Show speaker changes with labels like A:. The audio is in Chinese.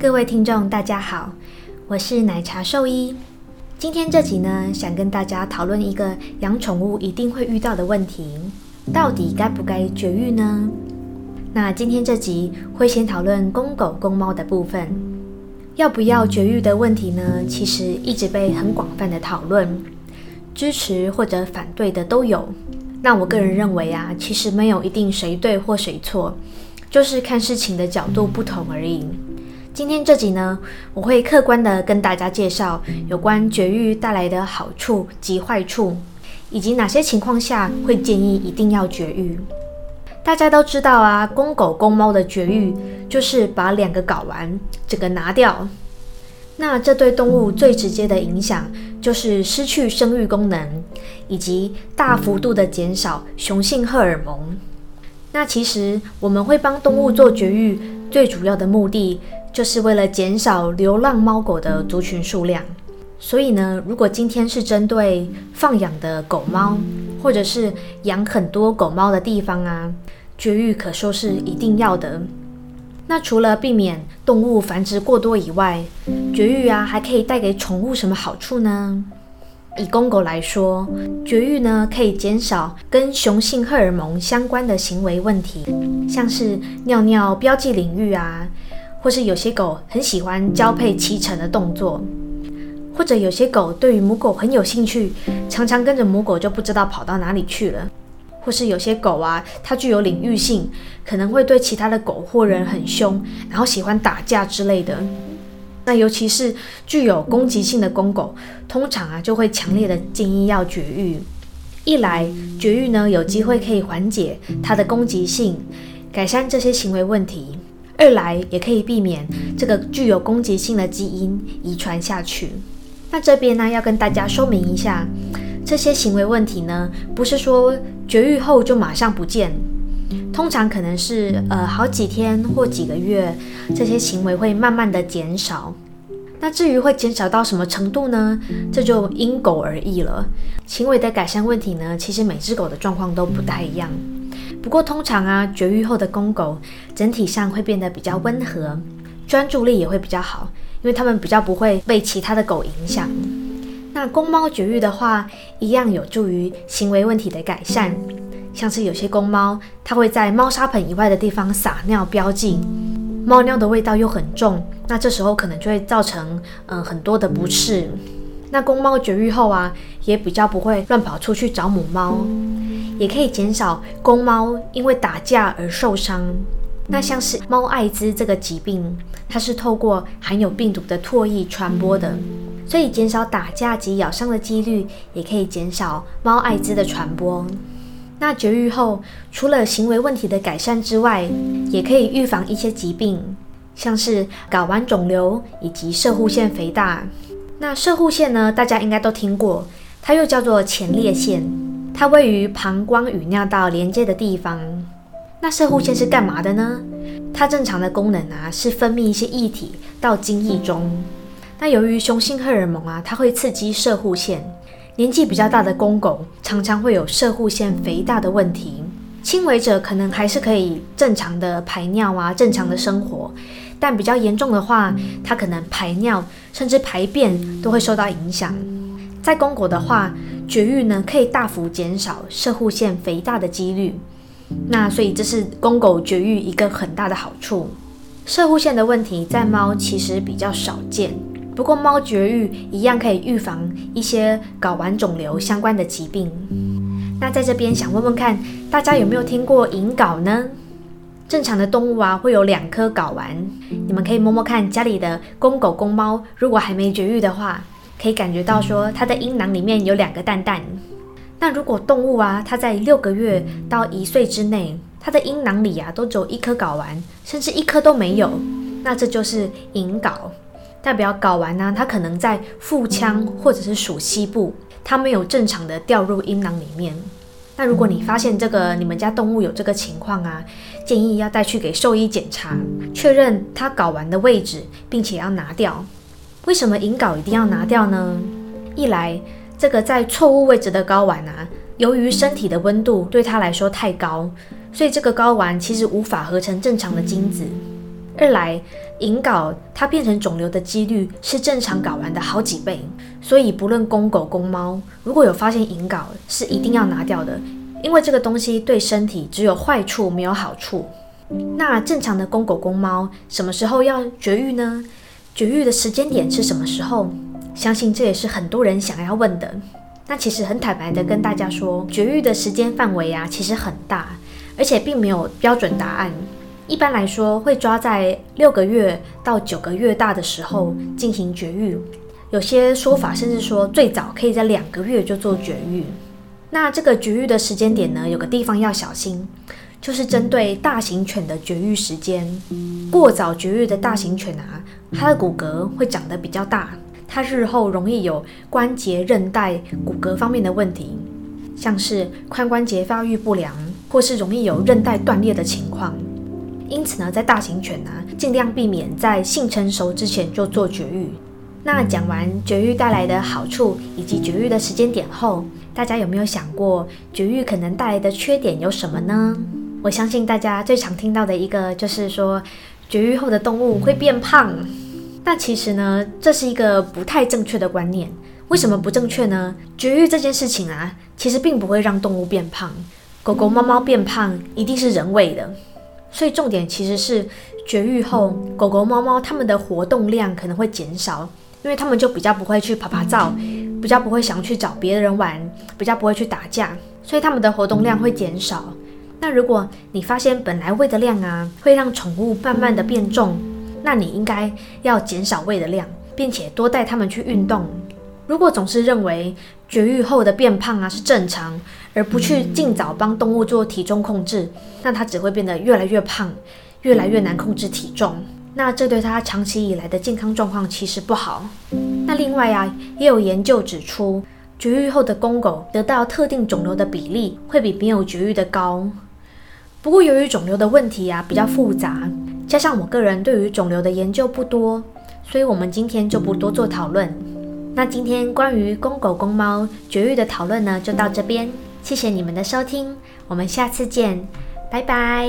A: 各位听众，大家好，我是奶茶兽医。今天这集呢，想跟大家讨论一个养宠物一定会遇到的问题：到底该不该绝育呢？那今天这集会先讨论公狗、公猫的部分。要不要绝育的问题呢？其实一直被很广泛的讨论，支持或者反对的都有。那我个人认为啊，其实没有一定谁对或谁错，就是看事情的角度不同而已。今天这集呢，我会客观的跟大家介绍有关绝育带来的好处及坏处，以及哪些情况下会建议一定要绝育。大家都知道啊，公狗公猫的绝育就是把两个睾丸整个拿掉。那这对动物最直接的影响就是失去生育功能，以及大幅度的减少雄性荷尔蒙。那其实我们会帮动物做绝育，最主要的目的。就是为了减少流浪猫狗的族群数量，所以呢，如果今天是针对放养的狗猫，或者是养很多狗猫的地方啊，绝育可说是一定要的。那除了避免动物繁殖过多以外，绝育啊还可以带给宠物什么好处呢？以公狗来说，绝育呢可以减少跟雄性荷尔蒙相关的行为问题，像是尿尿标记领域啊。或是有些狗很喜欢交配骑乘的动作，或者有些狗对于母狗很有兴趣，常常跟着母狗就不知道跑到哪里去了。或是有些狗啊，它具有领域性，可能会对其他的狗或人很凶，然后喜欢打架之类的。那尤其是具有攻击性的公狗，通常啊就会强烈的建议要绝育。一来绝育呢，有机会可以缓解它的攻击性，改善这些行为问题。二来也可以避免这个具有攻击性的基因遗传下去。那这边呢，要跟大家说明一下，这些行为问题呢，不是说绝育后就马上不见，通常可能是呃好几天或几个月，这些行为会慢慢的减少。那至于会减少到什么程度呢？这就因狗而异了。行为的改善问题呢，其实每只狗的状况都不太一样。不过通常啊，绝育后的公狗整体上会变得比较温和，专注力也会比较好，因为它们比较不会被其他的狗影响。那公猫绝育的话，一样有助于行为问题的改善，像是有些公猫它会在猫砂盆以外的地方撒尿标记，猫尿的味道又很重，那这时候可能就会造成嗯很多的不适。那公猫绝育后啊，也比较不会乱跑出去找母猫。也可以减少公猫因为打架而受伤。那像是猫艾滋这个疾病，它是透过含有病毒的唾液传播的，所以减少打架及咬伤的几率，也可以减少猫艾滋的传播。那绝育后，除了行为问题的改善之外，也可以预防一些疾病，像是睾丸肿瘤以及射护腺肥大。那射护腺呢，大家应该都听过，它又叫做前列腺。它位于膀胱与尿道连接的地方。那射护腺是干嘛的呢？它正常的功能啊，是分泌一些液体到精液中。那由于雄性荷尔蒙啊，它会刺激射护腺。年纪比较大的公狗常常会有射护腺肥大的问题。轻微者可能还是可以正常的排尿啊，正常的生活。但比较严重的话，它可能排尿甚至排便都会受到影响。在公狗的话，绝育呢可以大幅减少射护腺肥大的几率。那所以这是公狗绝育一个很大的好处。射护腺的问题在猫其实比较少见，不过猫绝育一样可以预防一些睾丸肿瘤相关的疾病。那在这边想问问看，大家有没有听过隐睾呢？正常的动物啊会有两颗睾丸，你们可以摸摸看家里的公狗公猫，如果还没绝育的话。可以感觉到说，它的阴囊里面有两个蛋蛋。那如果动物啊，它在六个月到一岁之内，它的阴囊里啊都只有一颗睾丸，甚至一颗都没有，那这就是隐睾，代表睾丸呢，它可能在腹腔或者是属膝部，它没有正常的掉入阴囊里面。那如果你发现这个你们家动物有这个情况啊，建议要带去给兽医检查，确认它睾丸的位置，并且要拿掉。为什么隐睾一定要拿掉呢？一来，这个在错误位置的睾丸啊，由于身体的温度对它来说太高，所以这个睾丸其实无法合成正常的精子。二来，隐睾它变成肿瘤的几率是正常睾丸的好几倍，所以不论公狗公猫，如果有发现隐睾，是一定要拿掉的，因为这个东西对身体只有坏处没有好处。那正常的公狗公猫什么时候要绝育呢？绝育的时间点是什么时候？相信这也是很多人想要问的。那其实很坦白的跟大家说，绝育的时间范围啊，其实很大，而且并没有标准答案。一般来说，会抓在六个月到九个月大的时候进行绝育。有些说法甚至说，最早可以在两个月就做绝育。那这个绝育的时间点呢，有个地方要小心，就是针对大型犬的绝育时间。过早绝育的大型犬啊，它的骨骼会长得比较大。它日后容易有关节、韧带、骨骼方面的问题，像是髋关节发育不良，或是容易有韧带断裂的情况。因此呢，在大型犬呢，尽量避免在性成熟之前就做绝育。那讲完绝育带来的好处以及绝育的时间点后，大家有没有想过绝育可能带来的缺点有什么呢？我相信大家最常听到的一个就是说，绝育后的动物会变胖。那其实呢，这是一个不太正确的观念。为什么不正确呢？绝育这件事情啊，其实并不会让动物变胖。狗狗、猫猫变胖一定是人为的。所以重点其实是绝育后，狗狗、猫猫它们的活动量可能会减少，因为它们就比较不会去爬爬照，比较不会想去找别人玩，比较不会去打架，所以它们的活动量会减少。那如果你发现本来喂的量啊，会让宠物慢慢的变重。那你应该要减少喂的量，并且多带它们去运动。如果总是认为绝育后的变胖啊是正常，而不去尽早帮动物做体重控制，那它只会变得越来越胖，越来越难控制体重。那这对它长期以来的健康状况其实不好。那另外啊，也有研究指出，绝育后的公狗得到特定肿瘤的比例会比没有绝育的高。不过由于肿瘤的问题啊比较复杂。加上我个人对于肿瘤的研究不多，所以我们今天就不多做讨论。那今天关于公狗公猫绝育的讨论呢，就到这边。谢谢你们的收听，我们下次见，拜拜。